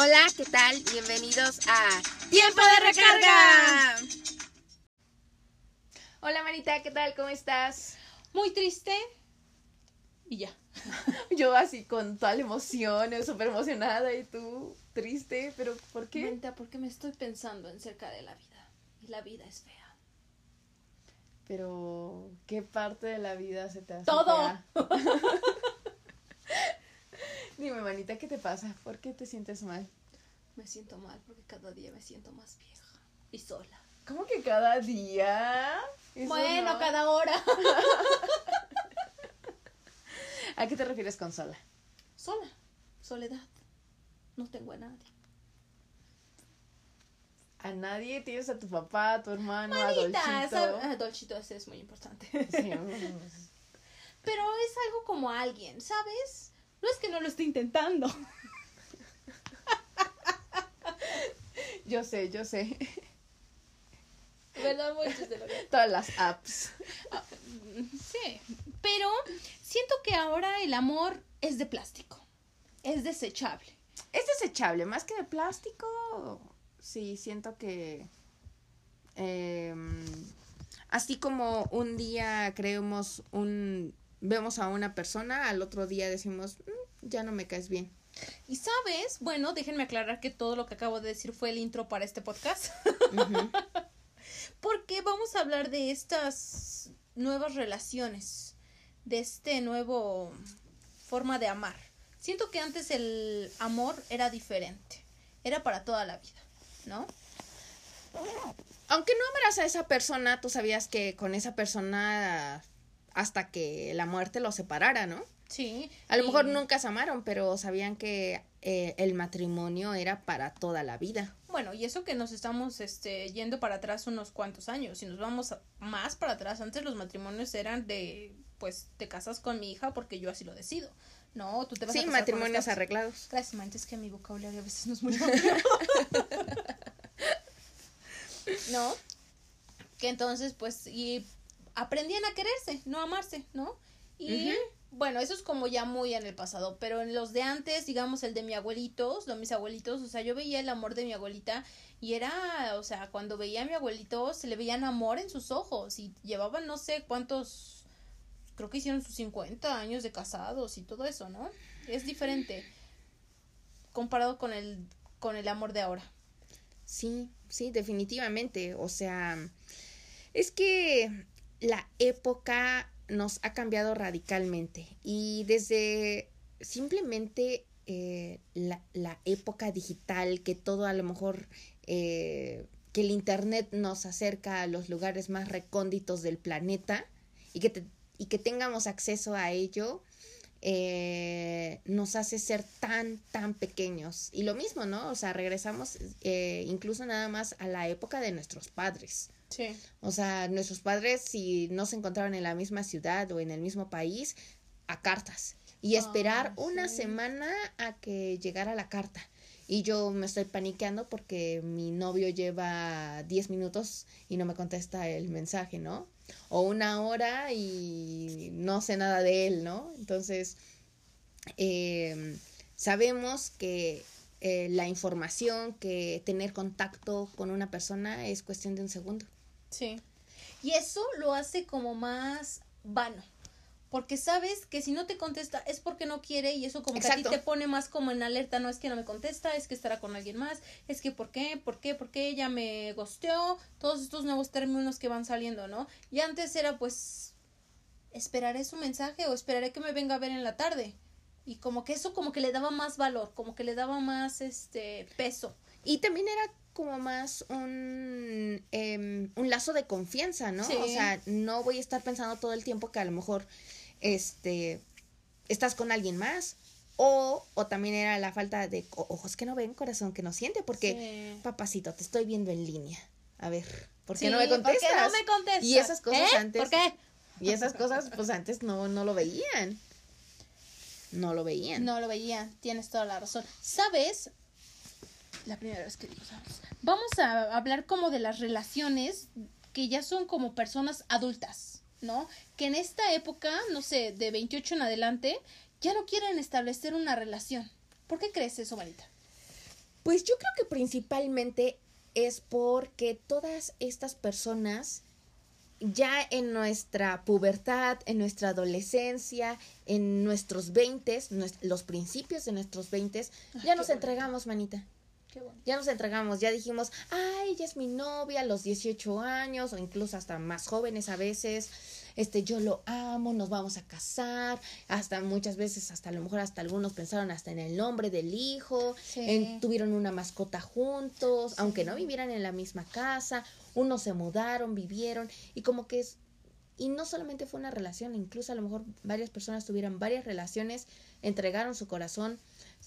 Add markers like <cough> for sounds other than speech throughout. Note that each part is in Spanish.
Hola, ¿qué tal? Bienvenidos a ¡Tiempo de recarga! Hola Marita, ¿qué tal? ¿Cómo estás? Muy triste. Y ya. <laughs> Yo así con toda la emoción, súper emocionada y tú triste, pero ¿por qué? Marita, porque me estoy pensando en cerca de la vida. Y la vida es fea. Pero, ¿qué parte de la vida se te hace ¡Todo! fea? <laughs> Dime, manita, ¿qué te pasa? ¿Por qué te sientes mal? Me siento mal porque cada día me siento más vieja. Y sola. ¿Cómo que cada día? Eso bueno, no. cada hora. <laughs> ¿A qué te refieres con sola? sola. Soledad. No tengo a nadie. A nadie tienes a tu papá, a tu hermano, a Dolchito. Ah, Dolchito, ese es muy importante. Sí. Pero es algo como alguien, ¿sabes? No es que no lo esté intentando. yo sé, yo sé. ¿Verdad? Muchos de lo que- Todas las apps. Sí, pero siento que ahora el amor es de plástico. Es desechable. Es desechable, más que de plástico. Sí, siento que. em, así como un día creemos un. Vemos a una persona, al otro día decimos, "Mm, ya no me caes bien. Y sabes, bueno, déjenme aclarar que todo lo que acabo de decir fue el intro para este podcast. <laughs> Porque vamos a hablar de estas nuevas relaciones, de este nuevo forma de amar. Siento que antes el amor era diferente, era para toda la vida, ¿no? Aunque no amaras a esa persona, tú sabías que con esa persona hasta que la muerte los separara, ¿no? Sí. A lo y- mejor nunca se amaron, pero sabían que eh, el matrimonio era para toda la vida. Bueno, y eso que nos estamos este, yendo para atrás unos cuantos años. Si nos vamos a- más para atrás, antes los matrimonios eran de, pues, te casas con mi hija porque yo así lo decido. No, tú te vas a Sí, casar con matrimonios esta- arreglados. Gracias, man, es que mi vocabulario a veces no es muy amplio. <laughs> ¿No? Que entonces, pues, y aprendían a quererse, no a amarse, ¿no? Y bueno, eso es como ya muy en el pasado, pero en los de antes, digamos, el de mi abuelitos, los mis abuelitos, o sea, yo veía el amor de mi abuelita y era, o sea, cuando veía a mi abuelito, se le veían amor en sus ojos y llevaban no sé cuántos, creo que hicieron sus 50 años de casados y todo eso, ¿no? Es diferente comparado con el, con el amor de ahora. Sí, sí, definitivamente. O sea, es que la época nos ha cambiado radicalmente y desde simplemente eh, la, la época digital, que todo a lo mejor, eh, que el Internet nos acerca a los lugares más recónditos del planeta y que, te- y que tengamos acceso a ello, eh, nos hace ser tan, tan pequeños. Y lo mismo, ¿no? O sea, regresamos eh, incluso nada más a la época de nuestros padres. Sí. O sea, nuestros padres, si no se encontraban en la misma ciudad o en el mismo país, a cartas. Y esperar una sí. semana a que llegara la carta. Y yo me estoy paniqueando porque mi novio lleva 10 minutos y no me contesta el mensaje, ¿no? O una hora y no sé nada de él, ¿no? Entonces, eh, sabemos que eh, la información, que tener contacto con una persona es cuestión de un segundo. Sí. Y eso lo hace como más vano. Porque sabes que si no te contesta es porque no quiere y eso como que a ti te pone más como en alerta, no es que no me contesta, es que estará con alguien más, es que por qué, por qué, por qué ella me gosteó, todos estos nuevos términos que van saliendo, ¿no? Y antes era pues esperaré su mensaje o esperaré que me venga a ver en la tarde. Y como que eso como que le daba más valor, como que le daba más este peso. Y también era como más un, em, un lazo de confianza, ¿no? Sí. O sea, no voy a estar pensando todo el tiempo que a lo mejor este estás con alguien más. O, o también era la falta de ojos que no ven, corazón que no siente, porque, Sí. papacito, te estoy viendo en línea. A ver, ¿por qué Sí, no me ¿por qué contestas? no me contestas? Y esas cosas ¿Eh? antes. ¿Por qué? Y esas cosas, pues antes no, no lo veían. No lo veían. No lo veía, tienes toda la razón. ¿Sabes? La primera vez que digo, ¿sabes? Vamos a hablar como de las relaciones que ya son como personas adultas, ¿no? Que en esta época, no sé, de 28 en adelante, ya no quieren establecer una relación. ¿Por qué crees eso, Marita? Pues yo creo que principalmente es porque todas estas personas ya en nuestra pubertad, en nuestra adolescencia, en nuestros veintes, los principios de nuestros veintes, ya nos entregamos, manita. Ya nos entregamos, ya dijimos, ay, ella es mi novia a los 18 años o incluso hasta más jóvenes a veces. Este, yo lo amo, nos vamos a casar, hasta muchas veces, hasta a lo mejor hasta algunos pensaron hasta en el nombre del hijo, tuvieron una mascota juntos, aunque no vivieran en la misma casa, unos se mudaron, vivieron, y como que es, y no solamente fue una relación, incluso a lo mejor varias personas tuvieron varias relaciones, entregaron su corazón,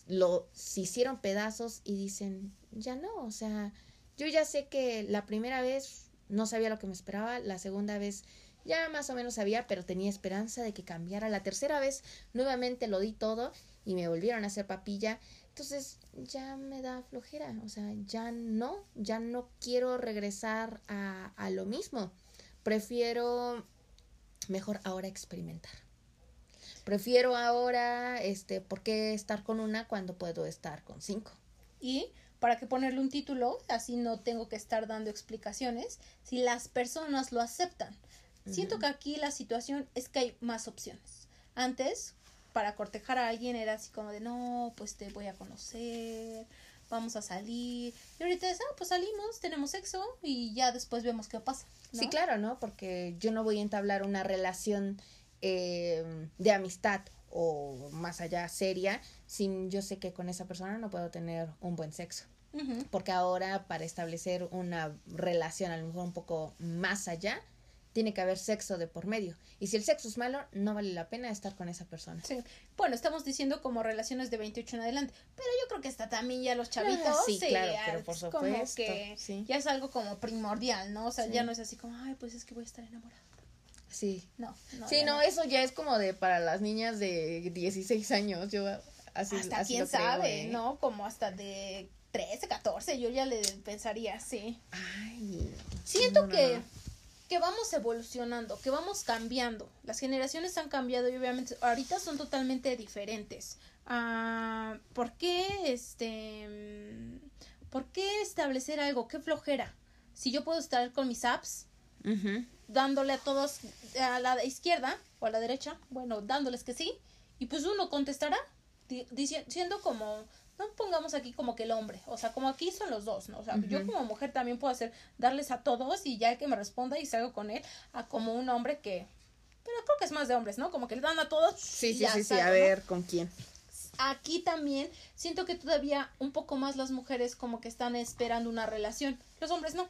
lo hicieron pedazos y dicen, ya no, o sea, yo ya sé que la primera vez no sabía lo que me esperaba, la segunda vez ya más o menos sabía, pero tenía esperanza de que cambiara. La tercera vez nuevamente lo di todo y me volvieron a hacer papilla. Entonces ya me da flojera, o sea, ya no, ya no quiero regresar a, a lo mismo. Prefiero mejor ahora experimentar. Prefiero ahora, este, ¿por qué estar con una cuando puedo estar con cinco? Y para que ponerle un título, así no tengo que estar dando explicaciones, si las personas lo aceptan. Siento que aquí la situación es que hay más opciones. Antes, para cortejar a alguien era así como de, no, pues te voy a conocer, vamos a salir. Y ahorita es, ah, pues salimos, tenemos sexo y ya después vemos qué pasa. Sí, claro, ¿no? Porque yo no voy a entablar una relación eh, de amistad o más allá seria sin yo sé que con esa persona no puedo tener un buen sexo. Porque ahora para establecer una relación a lo mejor un poco más allá, tiene que haber sexo de por medio. Y si el sexo es malo, no vale la pena estar con esa persona. Sí. Bueno, estamos diciendo como relaciones de 28 en adelante, pero yo creo que está también ya los chavitos. Ah, sí, claro, pero por supuesto. Como que ya es algo como primordial, ¿no? O sea, ya no es así como, ay, pues es que voy a estar enamorada. Sí. No, no. Sí, no, eso ya es como de para las niñas de 16 años. Yo así Hasta quién sabe, ¿eh? ¿no? Como hasta de 13, 14, yo ya le pensaría, sí. Ay. Siento que que vamos evolucionando, que vamos cambiando. Las generaciones han cambiado y obviamente ahorita son totalmente diferentes. Ah, ¿Por qué este por qué establecer algo? ¿Qué flojera? Si yo puedo estar con mis apps, dándole a todos a la izquierda o a la derecha, bueno, dándoles que sí, y pues uno contestará diciendo como no pongamos aquí como que el hombre, o sea, como aquí son los dos, ¿no? O sea, yo como mujer también puedo hacer darles a todos y ya que me responda y salgo con él a como un hombre que pero creo que es más de hombres, ¿no? Como que le dan a todos. Sí, sí, sí, sí, a ver con quién. Aquí también siento que todavía un poco más las mujeres como que están esperando una relación. Los hombres no.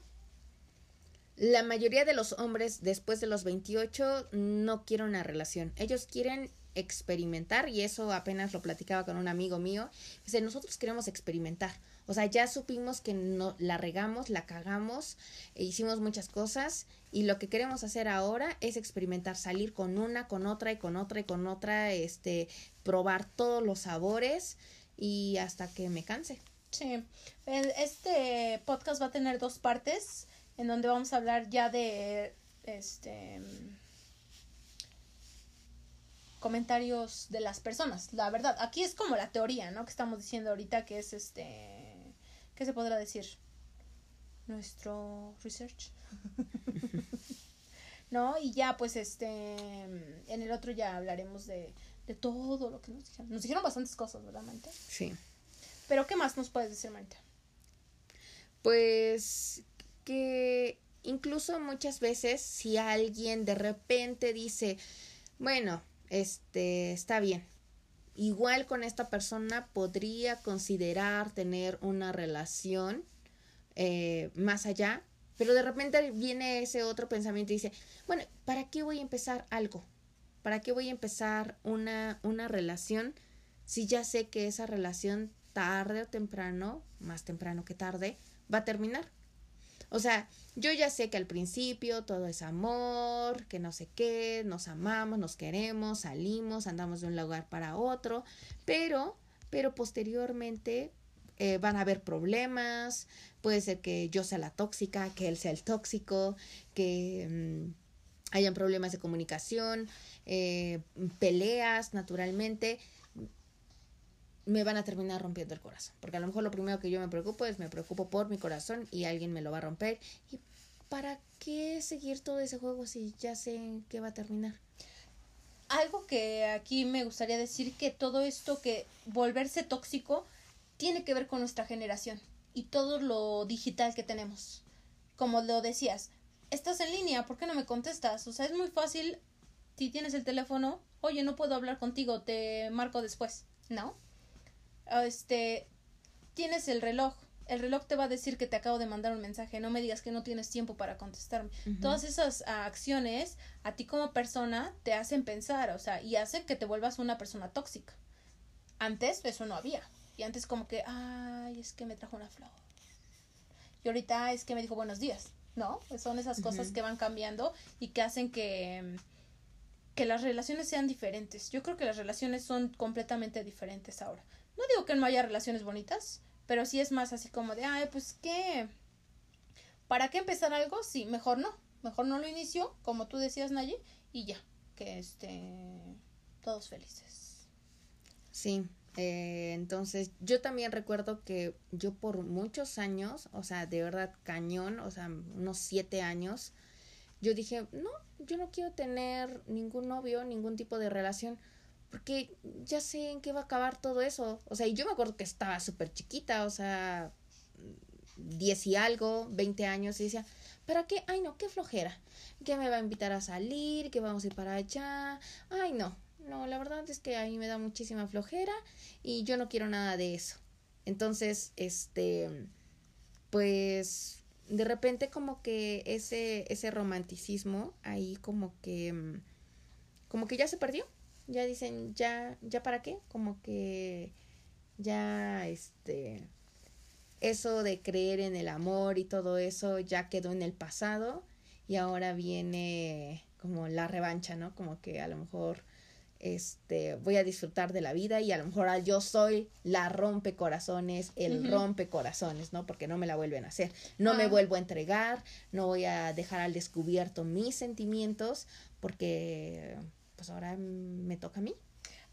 La mayoría de los hombres después de los 28 no quieren una relación. Ellos quieren experimentar y eso apenas lo platicaba con un amigo mío. Dice, nosotros queremos experimentar. O sea, ya supimos que no la regamos, la cagamos, e hicimos muchas cosas y lo que queremos hacer ahora es experimentar, salir con una, con otra y con otra y con otra, este, probar todos los sabores y hasta que me canse. Sí, este podcast va a tener dos partes en donde vamos a hablar ya de este comentarios de las personas, la verdad. Aquí es como la teoría, ¿no? Que estamos diciendo ahorita que es este ¿qué se podrá decir? Nuestro research. <laughs> ¿No? Y ya pues este en el otro ya hablaremos de, de todo lo que nos dijeron. Nos dijeron bastantes cosas, ¿verdad, Manita? Sí. Pero ¿qué más nos puedes decir, Manita? Pues que incluso muchas veces si alguien de repente dice, bueno, este, está bien, igual con esta persona podría considerar tener una relación eh, más allá, pero de repente viene ese otro pensamiento y dice, bueno, ¿para qué voy a empezar algo? ¿Para qué voy a empezar una, una relación si ya sé que esa relación tarde o temprano, más temprano que tarde, va a terminar? O sea, yo ya sé que al principio todo es amor, que no sé qué, nos amamos, nos queremos, salimos, andamos de un lugar para otro, pero, pero posteriormente eh, van a haber problemas, puede ser que yo sea la tóxica, que él sea el tóxico, que mm, hayan problemas de comunicación, eh, peleas naturalmente. Me van a terminar rompiendo el corazón. Porque a lo mejor lo primero que yo me preocupo es me preocupo por mi corazón y alguien me lo va a romper. ¿Y para qué seguir todo ese juego si ya sé en qué va a terminar? Algo que aquí me gustaría decir que todo esto que volverse tóxico tiene que ver con nuestra generación y todo lo digital que tenemos. Como lo decías, estás en línea, ¿por qué no me contestas? O sea, es muy fácil si tienes el teléfono, oye, no puedo hablar contigo, te marco después, ¿no? Este, tienes el reloj, el reloj te va a decir que te acabo de mandar un mensaje, no me digas que no tienes tiempo para contestarme. Todas esas acciones a ti como persona te hacen pensar, o sea, y hacen que te vuelvas una persona tóxica. Antes eso no había. Y antes como que, ay, es que me trajo una flor. Y ahorita es que me dijo buenos días, ¿no? son esas cosas que van cambiando y que hacen que, que las relaciones sean diferentes. Yo creo que las relaciones son completamente diferentes ahora. No digo que no haya relaciones bonitas, pero sí es más así como de, ay, pues qué, ¿para qué empezar algo? Sí, mejor no, mejor no lo inicio, como tú decías, Naye, y ya, que este, todos felices. Sí, eh, entonces yo también recuerdo que yo por muchos años, o sea, de verdad cañón, o sea, unos siete años, yo dije, no, yo no quiero tener ningún novio, ningún tipo de relación porque ya sé en qué va a acabar todo eso. O sea, y yo me acuerdo que estaba súper chiquita, o sea, 10 y algo, 20 años, y decía, ¿para qué? Ay, no, qué flojera. Que me va a invitar a salir, que vamos a ir para allá. Ay, no, no, la verdad es que a mí me da muchísima flojera y yo no quiero nada de eso. Entonces, este, pues, de repente como que ese, ese romanticismo ahí como que, como que ya se perdió ya dicen, ya, ya para qué, como que ya este eso de creer en el amor y todo eso ya quedó en el pasado y ahora viene como la revancha, ¿no? Como que a lo mejor este voy a disfrutar de la vida y a lo mejor yo soy la rompe corazones, el rompe corazones, ¿no? Porque no me la vuelven a hacer. No me ah. vuelvo a entregar, no voy a dejar al descubierto mis sentimientos porque pues ahora me toca a mí.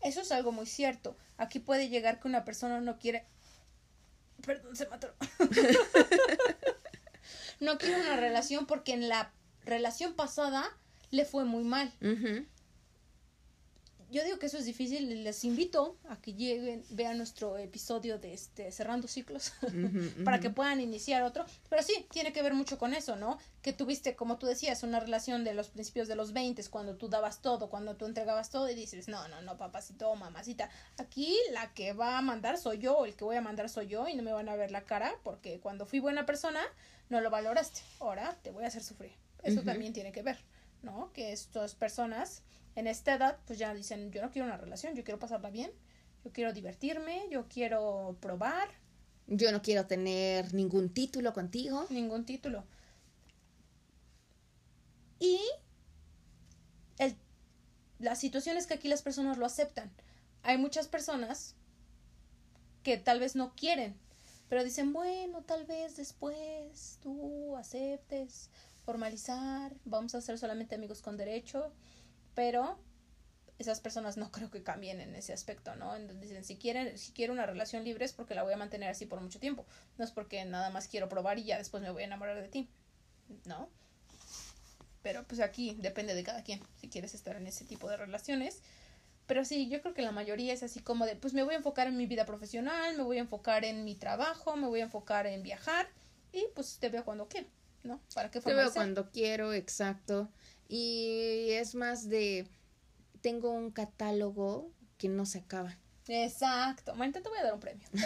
Eso es algo muy cierto. Aquí puede llegar que una persona no quiere... Perdón, se mató. <laughs> no quiere una relación porque en la relación pasada le fue muy mal yo digo que eso es difícil. Les invito a que lleguen, vean nuestro episodio de este Cerrando Ciclos <laughs> para que puedan iniciar otro. Pero sí, tiene que ver mucho con eso, ¿no? Que tuviste, como tú decías, una relación de los principios de los 20 cuando tú dabas todo, cuando tú entregabas todo y dices, no, no, no, papacito, mamacita. Aquí la que va a mandar soy yo, el que voy a mandar soy yo y no me van a ver la cara porque cuando fui buena persona no lo valoraste. Ahora te voy a hacer sufrir. Eso también tiene que ver, ¿no? Que estas personas en esta edad, pues ya dicen, yo no quiero una relación, yo quiero pasarla bien, yo quiero divertirme, yo quiero probar. Yo no quiero tener ningún título contigo. Ningún título. Y el, la situación es que aquí las personas lo aceptan. Hay muchas personas que tal vez no quieren, pero dicen, bueno, tal vez después tú aceptes formalizar, vamos a ser solamente amigos con derecho pero esas personas no <laughs> creo que cambien en ese aspecto, ¿no? Entonces dicen, si quieren, si quiero una relación libre es porque la voy a mantener así por mucho tiempo, no es porque nada más quiero probar y ya después me voy a enamorar de ti, ¿no? Pero pues aquí depende de cada quien, si quieres estar en ese tipo de relaciones. Pero sí, yo creo que la mayoría es así como de, pues me voy a enfocar en mi vida profesional, me voy a enfocar en mi trabajo, me voy a enfocar en viajar y pues te veo cuando quiero, ¿no? ¿Para qué Te veo cuando quiero, exacto. Y es más de, tengo un catálogo que no se acaba. Exacto. Mañana te voy a dar un premio. <laughs> tengo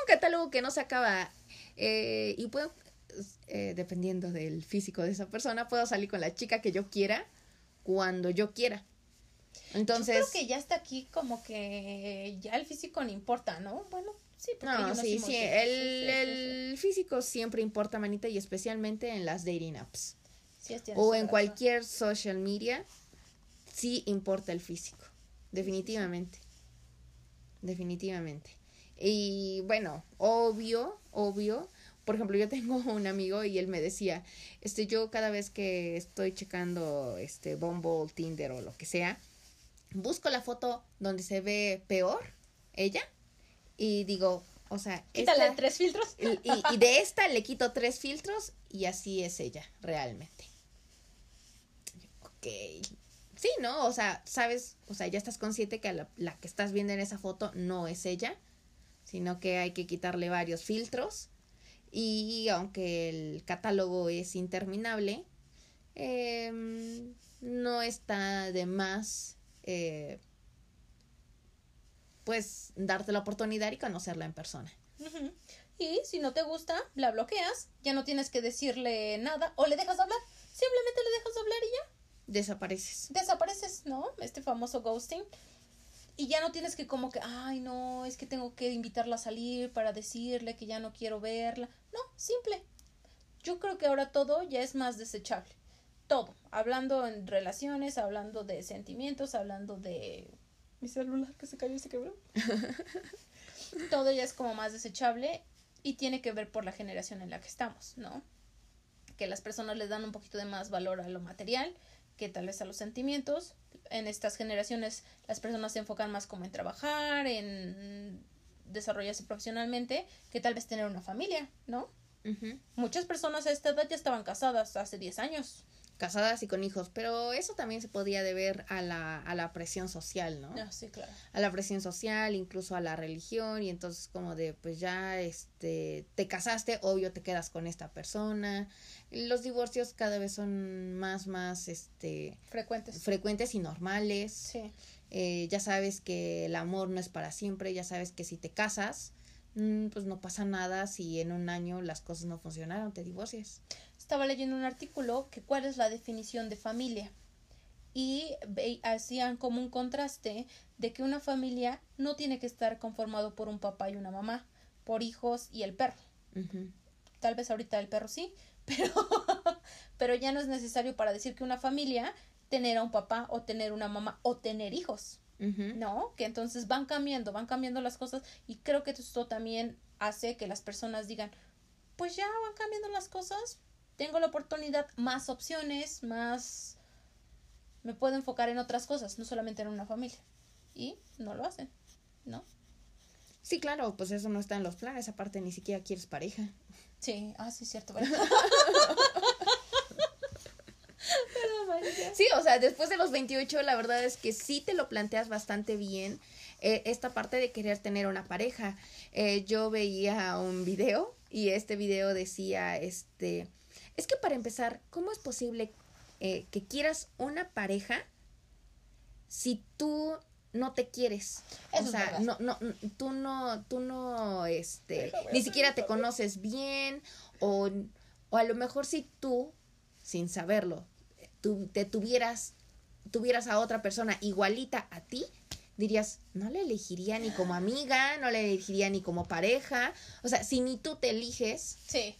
un catálogo que no se acaba. Eh, y puedo, eh, dependiendo del físico de esa persona, puedo salir con la chica que yo quiera cuando yo quiera. Entonces. Yo creo que ya está aquí como que ya el físico no importa, ¿no? Bueno, sí, porque no, sí, sí. El, el físico siempre importa, manita, y especialmente en las dating apps o en cualquier social media, sí importa el físico, definitivamente, definitivamente. Y bueno, obvio, obvio, por ejemplo, yo tengo <laughs> un amigo y él me decía, este, yo cada vez que estoy checando este Bumble, Tinder o lo que sea, busco la foto donde se ve peor ella y digo, o sea, quítale tres filtros. Y, y, de esta le quito tres filtros y así es ella, realmente. Ok. Sí, ¿no? O sea, sabes, o sea, ya estás consciente que la, la que estás viendo en esa foto no es ella, sino que hay que quitarle varios filtros. Y aunque el catálogo es interminable, eh, no está de más eh, pues darte la oportunidad y conocerla en persona. Y si no te gusta, la bloqueas, ya no tienes que decirle nada o le dejas hablar, simplemente le dejas hablar y ya. Desapareces. Desapareces, ¿no? Este famoso ghosting. Y ya no tienes que como que, ay, no, es que tengo que invitarla a salir para decirle que ya no quiero verla. No, simple. Yo creo que ahora todo ya es más desechable todo, hablando en relaciones, hablando de sentimientos, hablando de mi celular que se cayó y se quebró. <laughs> todo ya es como más desechable y tiene que ver por la generación en la que estamos, ¿no? Que las personas le dan un poquito de más valor a lo material que tal vez a los sentimientos. En estas generaciones las personas se enfocan más como en trabajar, en desarrollarse profesionalmente, que tal vez tener una familia, ¿no? Muchas personas a esta edad ya estaban casadas hace 10 años casadas y con hijos, pero eso también se podía deber a la, a la presión social, ¿no? Ah, sí, claro. A la presión social, incluso a la religión, y entonces como de, pues ya, este, te casaste, obvio te quedas con esta persona. Los divorcios cada vez son más, más, este... Frecuentes. Frecuentes y normales. Sí. Eh, ya sabes que el amor no es para siempre, ya sabes que si te casas, mm, pues no pasa nada si en un año las cosas no funcionaron, te divorcias estaba leyendo un artículo que cuál es la definición de familia y hacían como un contraste de que una familia no tiene que estar conformado por un papá y una mamá, por hijos y el perro. Tal vez ahorita el perro sí, <laughs> pero, pero ya no es necesario para decir que una familia tener a un papá o tener una mamá o tener hijos. ¿No? Que entonces van cambiando, van cambiando las cosas y creo que esto también hace que las personas digan, pues ya van cambiando las cosas, tengo la oportunidad, más opciones, más... Me puedo enfocar en otras cosas, no solamente en una familia. Y no lo hacen, ¿no? Sí, claro, pues eso no está en los planes, aparte ni siquiera quieres pareja. Sí, ah, sí, cierto. <laughs> sí, o sea, después de los 28, la verdad es que sí te lo planteas bastante bien. Eh, esta parte de querer tener una pareja. Eh, yo veía un video y este video decía, este, es que para empezar, ¿cómo es posible eh, que quieras una pareja si tú no te quieres? o sea, no, no, tú no, tú no, este, ni siquiera te conoces bien, o, o a lo mejor si tú, sin saberlo, tú te tuvieras, tuvieras a otra persona igualita a ti, dirías, no le elegiría ni como amiga, no le elegiría ni como pareja. O sea, si ni tú te eliges, sí.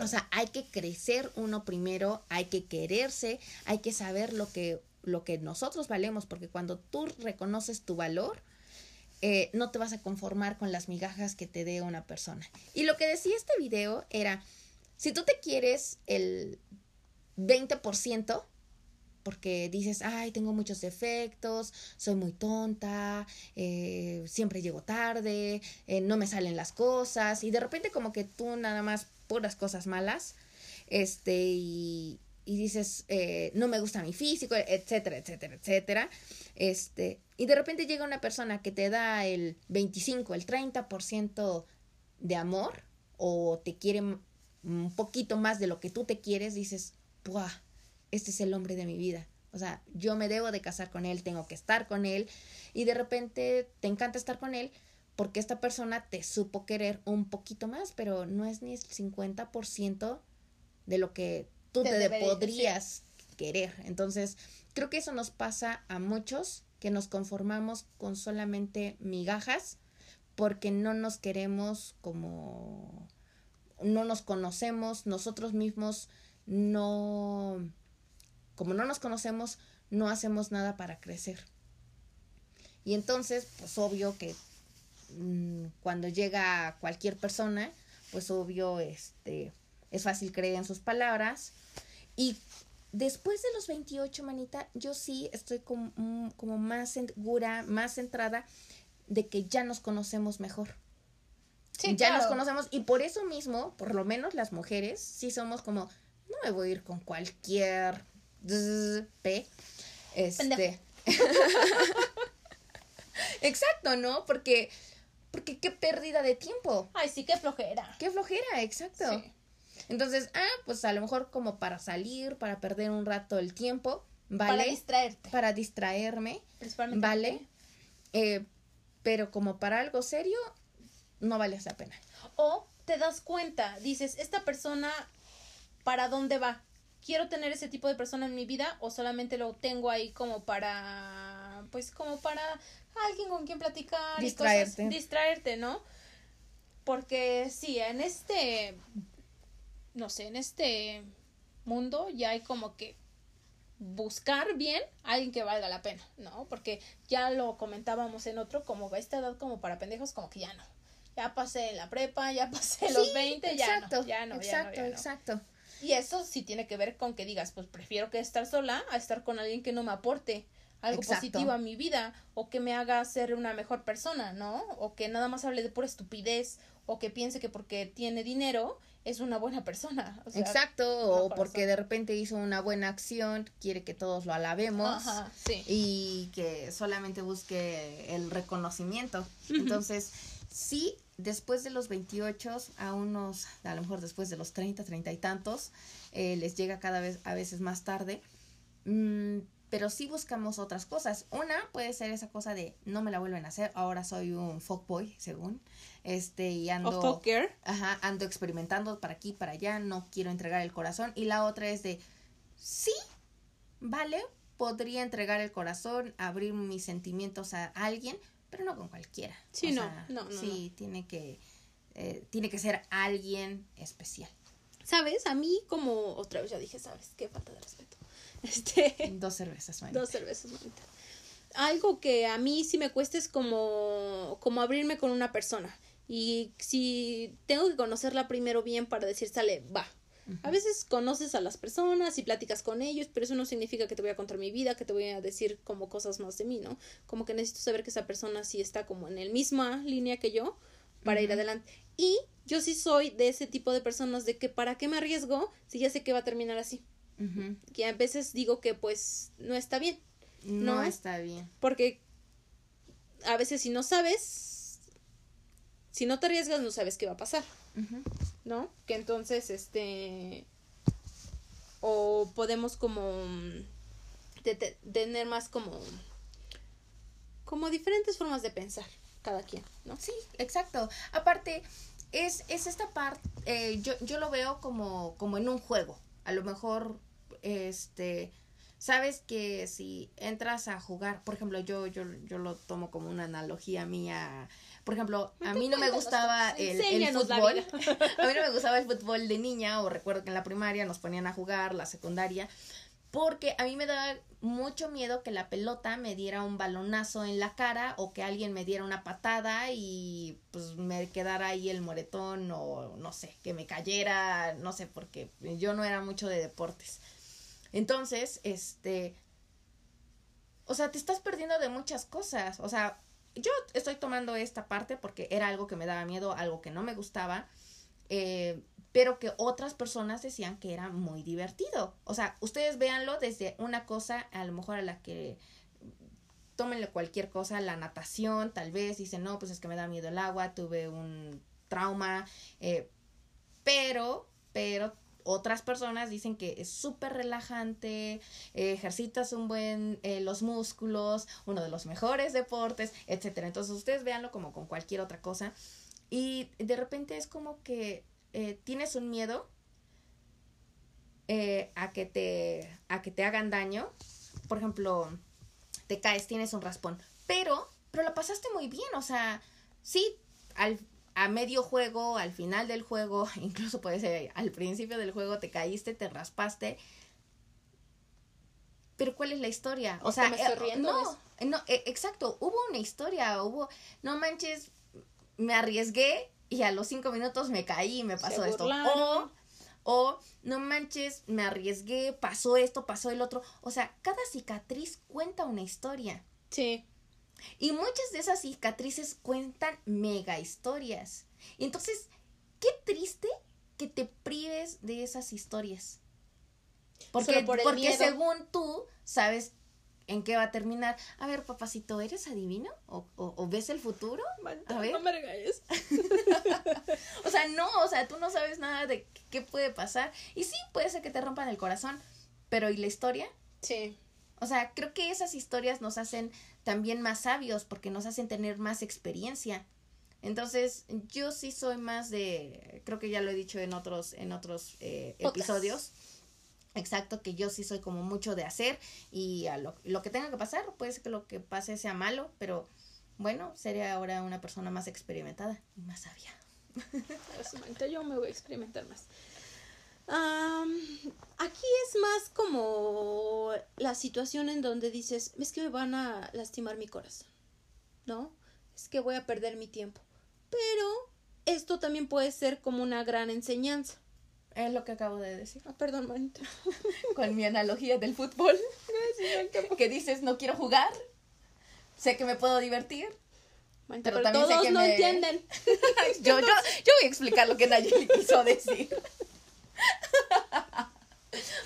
O sea, hay que crecer uno primero, hay que quererse, hay que saber lo que, lo que nosotros valemos, porque cuando tú reconoces tu valor, eh, no te vas a conformar con las migajas que te dé una persona. Y lo que decía este video era, si tú te quieres el 20%, porque dices, ay, tengo muchos defectos, soy muy tonta, eh, siempre llego tarde, eh, no me salen las cosas, y de repente como que tú nada más puras cosas malas, este, y, y dices, eh, no me gusta mi físico, etcétera, etcétera, etcétera, este, y de repente llega una persona que te da el 25, el 30% de amor, o te quiere un poquito más de lo que tú te quieres, dices, ¡buah! Este es el hombre de mi vida. O sea, yo me debo de casar con él, tengo que estar con él, y de repente te encanta estar con él, porque esta persona te supo querer un poquito más, pero no es ni el 50% de lo que tú te, podrías querer. Entonces, creo que eso nos pasa a muchos que nos conformamos con solamente migajas porque no nos queremos como no nos conocemos, nosotros mismos no como no nos conocemos, no hacemos nada para crecer. Y entonces, pues obvio que Mm, cuando llega cualquier persona, pues obvio, este, es fácil creer en sus palabras. Y después de los 28, manita, yo sí estoy como, mm, como más segura, más centrada de que ya nos conocemos mejor. Sí, ya nos conocemos y por eso mismo, por lo menos las mujeres, sí somos como, no me voy a ir con cualquier P. Este. <laughs> Exacto, ¿no? Porque, porque qué pérdida de tiempo. Ay, sí, qué flojera. Qué flojera, exacto. Sí. Entonces, ah, pues a lo mejor como para salir, para perder un rato el tiempo, ¿vale? Para distraerte. Para distraerme, Principalmente. ¿vale? Eh, pero como para algo serio, no vale esa pena. O te das cuenta, dices, esta persona, ¿para dónde va? ¿Quiero tener ese tipo de persona en mi vida o solamente lo tengo ahí como para, pues como para alguien con quien platicar? y Distraerte. cosas- distraerte, ¿no? Porque sí, en este, no sé, en este mundo ya hay como que buscar bien a alguien que valga la pena, ¿no? Porque ya lo comentábamos en otro, como a esta edad como para pendejos, como que ya no. Ya pasé la prepa, ya pasé los Sí, 20, ya no, ya no, ya no, exacto, ya no. exacto. Y eso sí tiene que ver con que digas, pues prefiero que estar sola a estar con alguien que no me aporte algo Exacto. positivo a mi vida o que me haga ser una mejor persona, ¿no? O que nada más hable de pura estupidez o que piense que porque tiene dinero es una buena persona. O sea, Exacto, o porque de repente hizo una buena acción, quiere que todos lo alabemos Ajá, sí. y que solamente busque el reconocimiento. Entonces, sí, después de los 28, a unos, a lo mejor después de los 30, 30 y tantos, eh, les llega cada vez, a veces más tarde. Mm, pero sí buscamos otras cosas. Una puede ser esa cosa de no me la vuelven a hacer, ahora soy un fuckboy, según. Este, y ando. Ajá, ando experimentando para aquí, para allá, no quiero entregar el corazón. Y la otra es de, sí, vale, podría entregar el corazón, abrir mis sentimientos a alguien, pero no con cualquiera. Sí, no, sea, no, no, Sí, tiene que, eh, tiene que ser alguien especial. ¿Sabes? A mí como otra vez ya dije, ¿sabes? Qué falta de respeto. <laughs> Este, Dos cervezas, manita. dos cervezas, manita. Algo que a mí sí me cuesta es como, como abrirme con una persona. Y si tengo que conocerla primero bien para decir, sale, va. A veces conoces a las personas y platicas con ellos, pero eso no significa que te voy a contar mi vida, que te voy a decir como cosas más de mí, ¿no? Como que necesito saber que esa persona sí está como en el misma línea que yo para ir adelante. Y yo sí soy de ese tipo de personas de que para qué me arriesgo si ya sé que va a terminar así. Que a veces digo que pues no está bien. No, ¿No? está bien. Porque a veces si no sabes, si no te arriesgas, no sabes qué va a pasar. ¿no? Que entonces, este, o podemos como mm, te- te- tener más como, como diferentes formas de pensar, cada quien, ¿no? Sí, exacto. Aparte, es, es esta parte, eh, yo, yo lo veo como, como en un juego. A lo mejor, este, sabes que si entras a jugar, por ejemplo, yo, yo, yo lo tomo como una analogía mía. Por ejemplo, a mí no me gustaba el, el fútbol. <laughs> A mí no me gustaba el fútbol de niña, o recuerdo que en la primaria nos ponían a jugar, la secundaria, porque a mí me daba mucho miedo que la pelota me diera un balonazo en la cara o que alguien me diera una patada y pues me quedara ahí el moretón o no sé, que me cayera, no sé, porque yo no era mucho de deportes. Entonces, este, o sea, te estás perdiendo de muchas cosas, o sea, yo estoy tomando esta parte porque era algo que me daba miedo, algo que no me gustaba, eh, pero que otras personas decían que era muy divertido. O sea, ustedes véanlo desde una cosa, a lo mejor a la que tómenle cualquier cosa, la natación, tal vez, dicen, no, pues es que me da miedo el agua, tuve un trauma, eh, pero, pero otras personas dicen que es súper relajante, ejercitas un buen eh, los músculos, uno de los mejores deportes, etcétera. Entonces ustedes véanlo como con cualquier otra cosa y de repente es como que eh, tienes un miedo eh, a que te a que te hagan daño. Por ejemplo, te caes, tienes un raspón, pero pero la pasaste muy bien, o sea, sí, al a medio juego, al final del juego, <laughs> incluso puede ser al principio del juego te caíste, te raspaste. Pero ¿cuál es la historia? O sea, me estoy eh, riendo de no, no, eh, exacto, hubo una historia, hubo, no manches, me arriesgué y a los cinco minutos me caí y me pasó esto. O, o no manches, me arriesgué, pasó esto, pasó el otro. O sea, cada cicatriz cuenta una historia. Sí. Y muchas de esas cicatrices cuentan mega historias. Y entonces, qué triste que te prives de esas historias. Porque, por porque miedo. según tú sabes en qué va a terminar. A ver, papacito, ¿eres adivino? ¿O, o, o ves el futuro? A ver. No me regañes. <laughs> O sea, no, o sea, tú no sabes nada de qué puede pasar. Y sí, puede ser que te rompan el corazón, pero ¿y la historia? Sí. O sea, creo que esas historias nos hacen también más sabios porque nos hacen tener más experiencia. Entonces, yo sí soy más de, creo que ya lo he dicho en otros, en otros eh, episodios. Exacto, que yo sí soy como mucho de hacer y a lo, lo que tenga que pasar, puede ser que lo que pase sea malo, pero bueno, sería ahora una persona más experimentada y más sabia. Yo me voy a experimentar más. Am, aquí es más como la situación en donde dices, es que me van a lastimar mi corazón, ¿no? Es que voy a perder mi tiempo. Pero esto también puede ser como una gran enseñanza. Es lo que acabo de decir. Ah, perdón, manita. <laughs> Con mi analogía del fútbol. <laughs> que dices, no quiero jugar. Sé que me puedo divertir. Manita, Pero pero, también sé todos que no me- entienden. <laughs> yo, yo, yo voy a explicar lo que Nayeli quiso decir.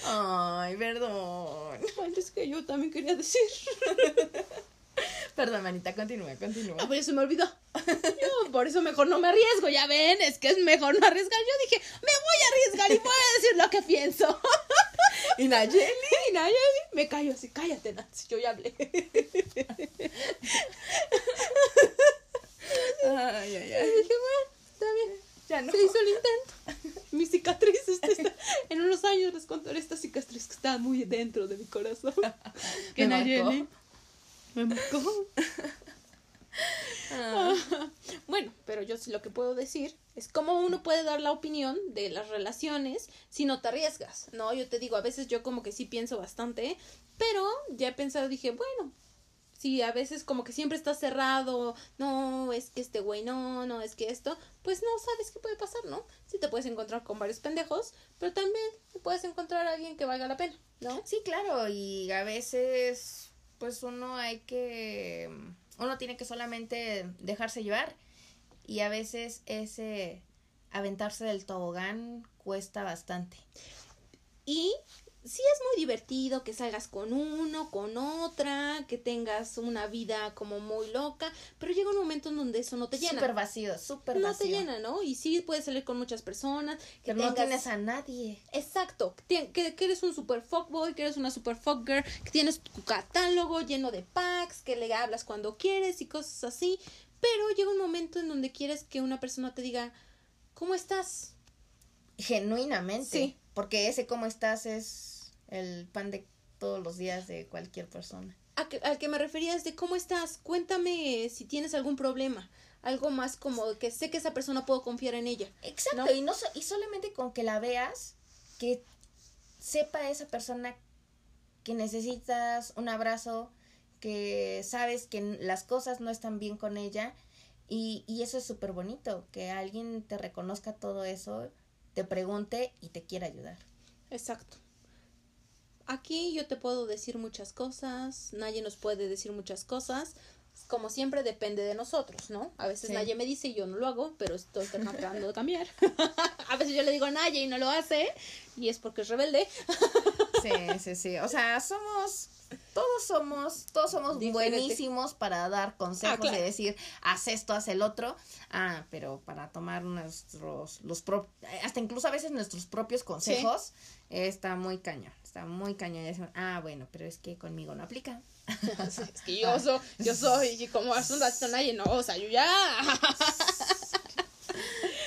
Ay, perdón. Ay, es que yo también quería decir. Perdón, manita, continúa, continúa. Ah, pues se me olvidó. Yo por eso mejor no me arriesgo, ya ven, es que es mejor no arriesgar. Yo dije, me voy a arriesgar y voy a decir lo que pienso. <laughs> ¿Y Nayeli? Y Nayeli me callo así, cállate, Nancy, yo ya hablé. Ay, ay, Y ay. dije, bueno, está bien, Ya no. se hizo el intento. Mi cicatriz, este está- en contaré esta cicatriz que está muy dentro de mi corazón. <laughs> Que Me Nayeli me marcó. <laughs> Ah. Bueno, pero yo sí lo que puedo decir es cómo uno puede dar la opinión de las relaciones si no te arriesgas, ¿no? Yo te digo, a veces yo como que sí pienso bastante, pero ya he pensado, dije, bueno, si a veces como que siempre está cerrado, no, es que este güey no, no, es que esto, pues no sabes qué puede pasar, ¿no? Sí te puedes encontrar con varios pendejos, pero también te puedes encontrar a alguien que valga la pena, ¿no? Sí, claro, y a veces, pues uno hay que, uno tiene que solamente dejarse llevar y a veces ese aventarse del tobogán cuesta bastante. Y sí es muy divertido que salgas con uno, con otra, que tengas una vida como muy loca, pero llega un momento en donde eso no te llena. Súper vacío, súper no vacío. te llena, ¿no? Y sí puedes salir con muchas personas, que Pero no tienes a nadie. Exacto, que eres un super fuckboy, que eres una super fuckgirl, que tienes tu catálogo lleno de packs, que le hablas cuando quieres y cosas así, pero llega un momento en donde quieres que una persona te diga, ¿cómo estás? Genuinamente. Sí. Porque ese cómo estás es el pan de todos los días de cualquier persona. A que- al que me refería es de cómo estás, cuéntame si tienes algún problema, algo más como que sé que esa persona puedo confiar en ella. Exacto, ¿No? y no so- y solamente con que la veas, que sepa esa persona que necesitas un abrazo, que sabes que las cosas no están bien con ella y, y eso es súper bonito, que alguien te reconozca todo eso, te pregunte y te quiera ayudar. Exacto. Aquí yo te puedo decir muchas cosas, nadie nos puede decir muchas cosas. Como siempre depende de nosotros, ¿no? A veces Sí. nadie me dice y yo no lo hago, pero estoy tratando de cambiar. a veces yo le digo a Naye y no lo hace y es porque es rebelde. <laughs> Sí, sí, sí. O sea, somos, todos somos, todos somos Diferente. buenísimos para dar consejos Ah, claro. y decir, haz esto, haz el otro. Ah, pero para tomar nuestros, los pro- hasta incluso a veces nuestros propios consejos, está muy cañón, está muy cañón. Ah, bueno, pero es que conmigo no aplica. <laughs> es que yo soy, yo soy, y como es un ratito Naye, no, o sea, yo ya. <laughs>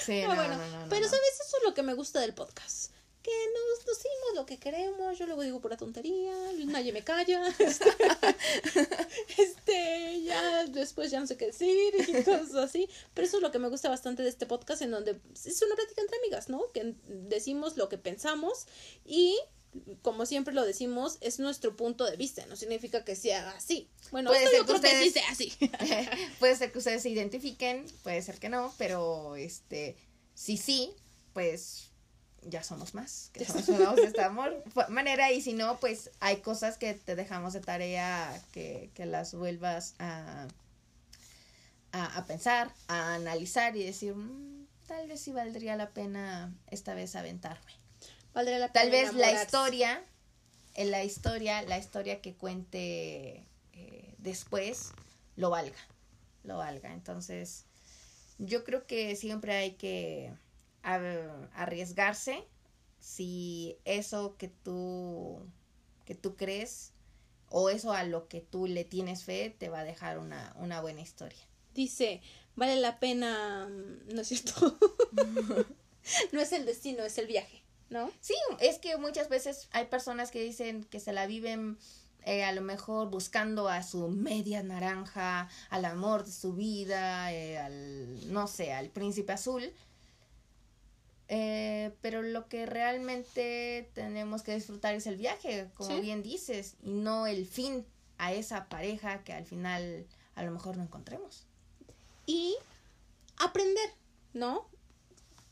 Sí, Ah, no, bueno, no, no, no, pero sabes, eso es lo que me gusta del podcast. Que nos decimos lo que queremos, yo luego digo pura tontería, nadie me calla, <laughs> este, este, ya después ya no sé qué decir y cosas así, pero eso es lo que me gusta bastante de este podcast en donde es una plática entre amigas, ¿no? Que decimos lo que pensamos y como siempre lo decimos, es nuestro punto de vista, no significa que sea así. Bueno, Puede esto ser yo que creo que sí ustedes- sea así. <laughs> <laughs> puede ser que ustedes se identifiquen, puede ser que no, pero este, si sí, pues ya somos más, que somos <laughs> de esta amor, manera, y si no, pues hay cosas que te dejamos de tarea que, que las vuelvas a, a, pensar, a analizar y decir, mm, tal vez sí valdría la pena esta vez aventarme. Valdría la pena tal vez la historia, en la historia, la historia que cuente eh, después, lo valga, lo valga. Entonces, yo creo que siempre hay que arriesgarse si eso que tú que tú crees o eso a lo que tú le tienes fe te va a dejar una, una buena historia. Dice, vale la pena, mm, ¿no es cierto? <laughs> <laughs> no es el destino, es el viaje, ¿no? Sí, es que muchas veces hay personas que dicen que se la viven eh, a lo mejor buscando a su media naranja, al amor de su vida, eh, al, no sé, al príncipe azul, eh, pero lo que realmente tenemos que disfrutar es el viaje, como bien dices, y no el fin a esa pareja que al final a lo mejor no encontremos. Y aprender, ¿no?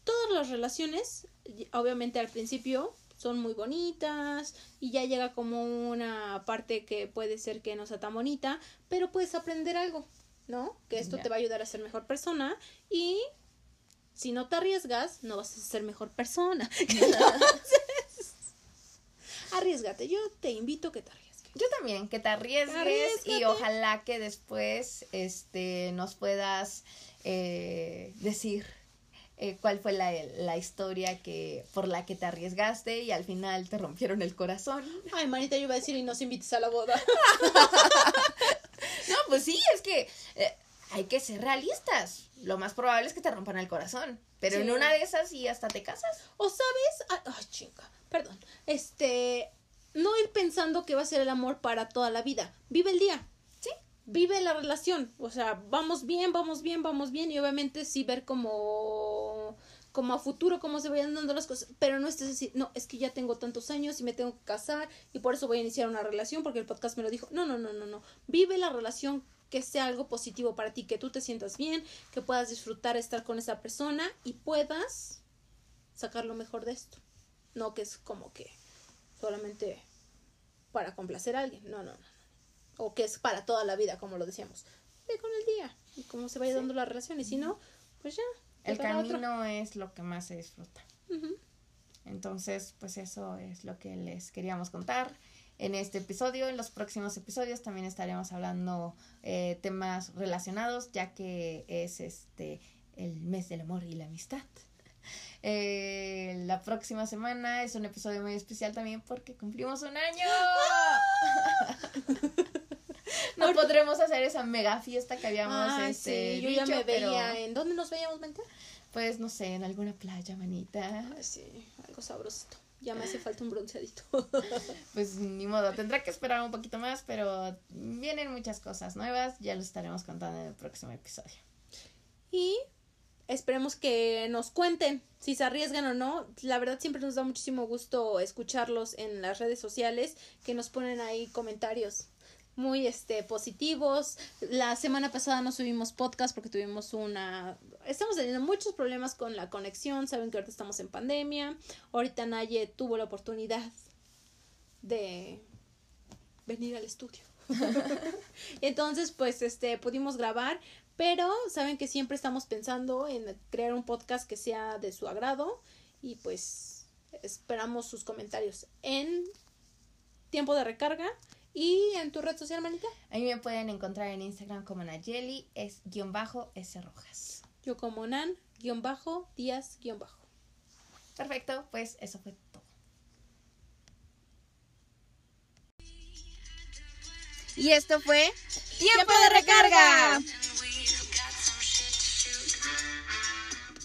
Todas las relaciones, obviamente al principio son muy bonitas y ya llega como una parte que puede ser que no sea tan bonita, pero puedes aprender algo, ¿no? Que esto te va a ayudar a ser mejor persona y si no te arriesgas, no vas a ser mejor persona. <laughs> arriesgate, yo te invito a que te arriesgues. Yo también, que te arriesgues y ojalá que después este, nos puedas eh, decir eh, cuál fue la, la, historia que por la que te arriesgaste y al final te rompieron el corazón. Ay, manita, yo iba a decir y nos invites a la boda. <laughs> no, pues sí, es que eh, hay que ser realistas. Lo más probable es que te rompan el corazón. Pero en una de esas y hasta te casas. O sabes, ay, chinga, perdón. Este, no ir pensando que va a ser el amor para toda la vida. Vive el día. Vive la relación. O sea, vamos bien, vamos bien, vamos bien. Y obviamente sí ver como como a futuro cómo se vayan dando las cosas, pero no estés así, no, es que ya tengo tantos años y me tengo que casar y por eso voy a iniciar una relación porque el podcast me lo dijo. No, no, no, no, no. Vive la relación que sea algo positivo para ti, que tú te sientas bien, que puedas disfrutar estar con esa persona y puedas sacar lo mejor de esto. No que es como que solamente para complacer a alguien. No, no, no. O que es para toda la vida, como lo decíamos. Ve con el día y cómo se vaya dando la relación. Y si no, pues ya. El camino es lo que más se disfruta. Entonces, pues eso es lo que les queríamos contar en este episodio. En los próximos episodios también estaremos hablando eh, temas relacionados, ya que es este el mes del amor y la amistad. <laughs> Eh, la próxima semana es un episodio muy especial también porque cumplimos un año. <laughs> no podremos hacer esa mega fiesta que habíamos este, yo ya me veía. ¿En dónde nos veíamos, mente? Pues no sé, en alguna playa, manita. sí, algo sabrosito. Ya me hace falta un bronceadito. <laughs> pues ni modo, tendrá que esperar un poquito más, pero vienen muchas cosas nuevas, ya lo estaremos contando en el próximo episodio. Y esperemos que nos cuenten si se arriesgan o no. La verdad siempre nos da muchísimo gusto escucharlos en las redes sociales, que nos ponen ahí comentarios muy este positivos. La semana pasada no subimos podcast porque tuvimos una estamos teniendo muchos problemas con la conexión, saben que ahorita estamos en pandemia. Ahorita Naye tuvo la oportunidad de venir al estudio. <laughs> Entonces, pues este pudimos grabar, pero saben que siempre estamos pensando en crear un podcast que sea de su agrado y pues esperamos sus comentarios en tiempo de recarga ¿Y en tu red social, manita? A mí me pueden encontrar en Instagram como Nayeli, es guion bajo S Rojas. Yo como Nan, guion bajo, Díaz, guion bajo. Perfecto, pues eso fue todo. Y esto fue Tiempo de recarga.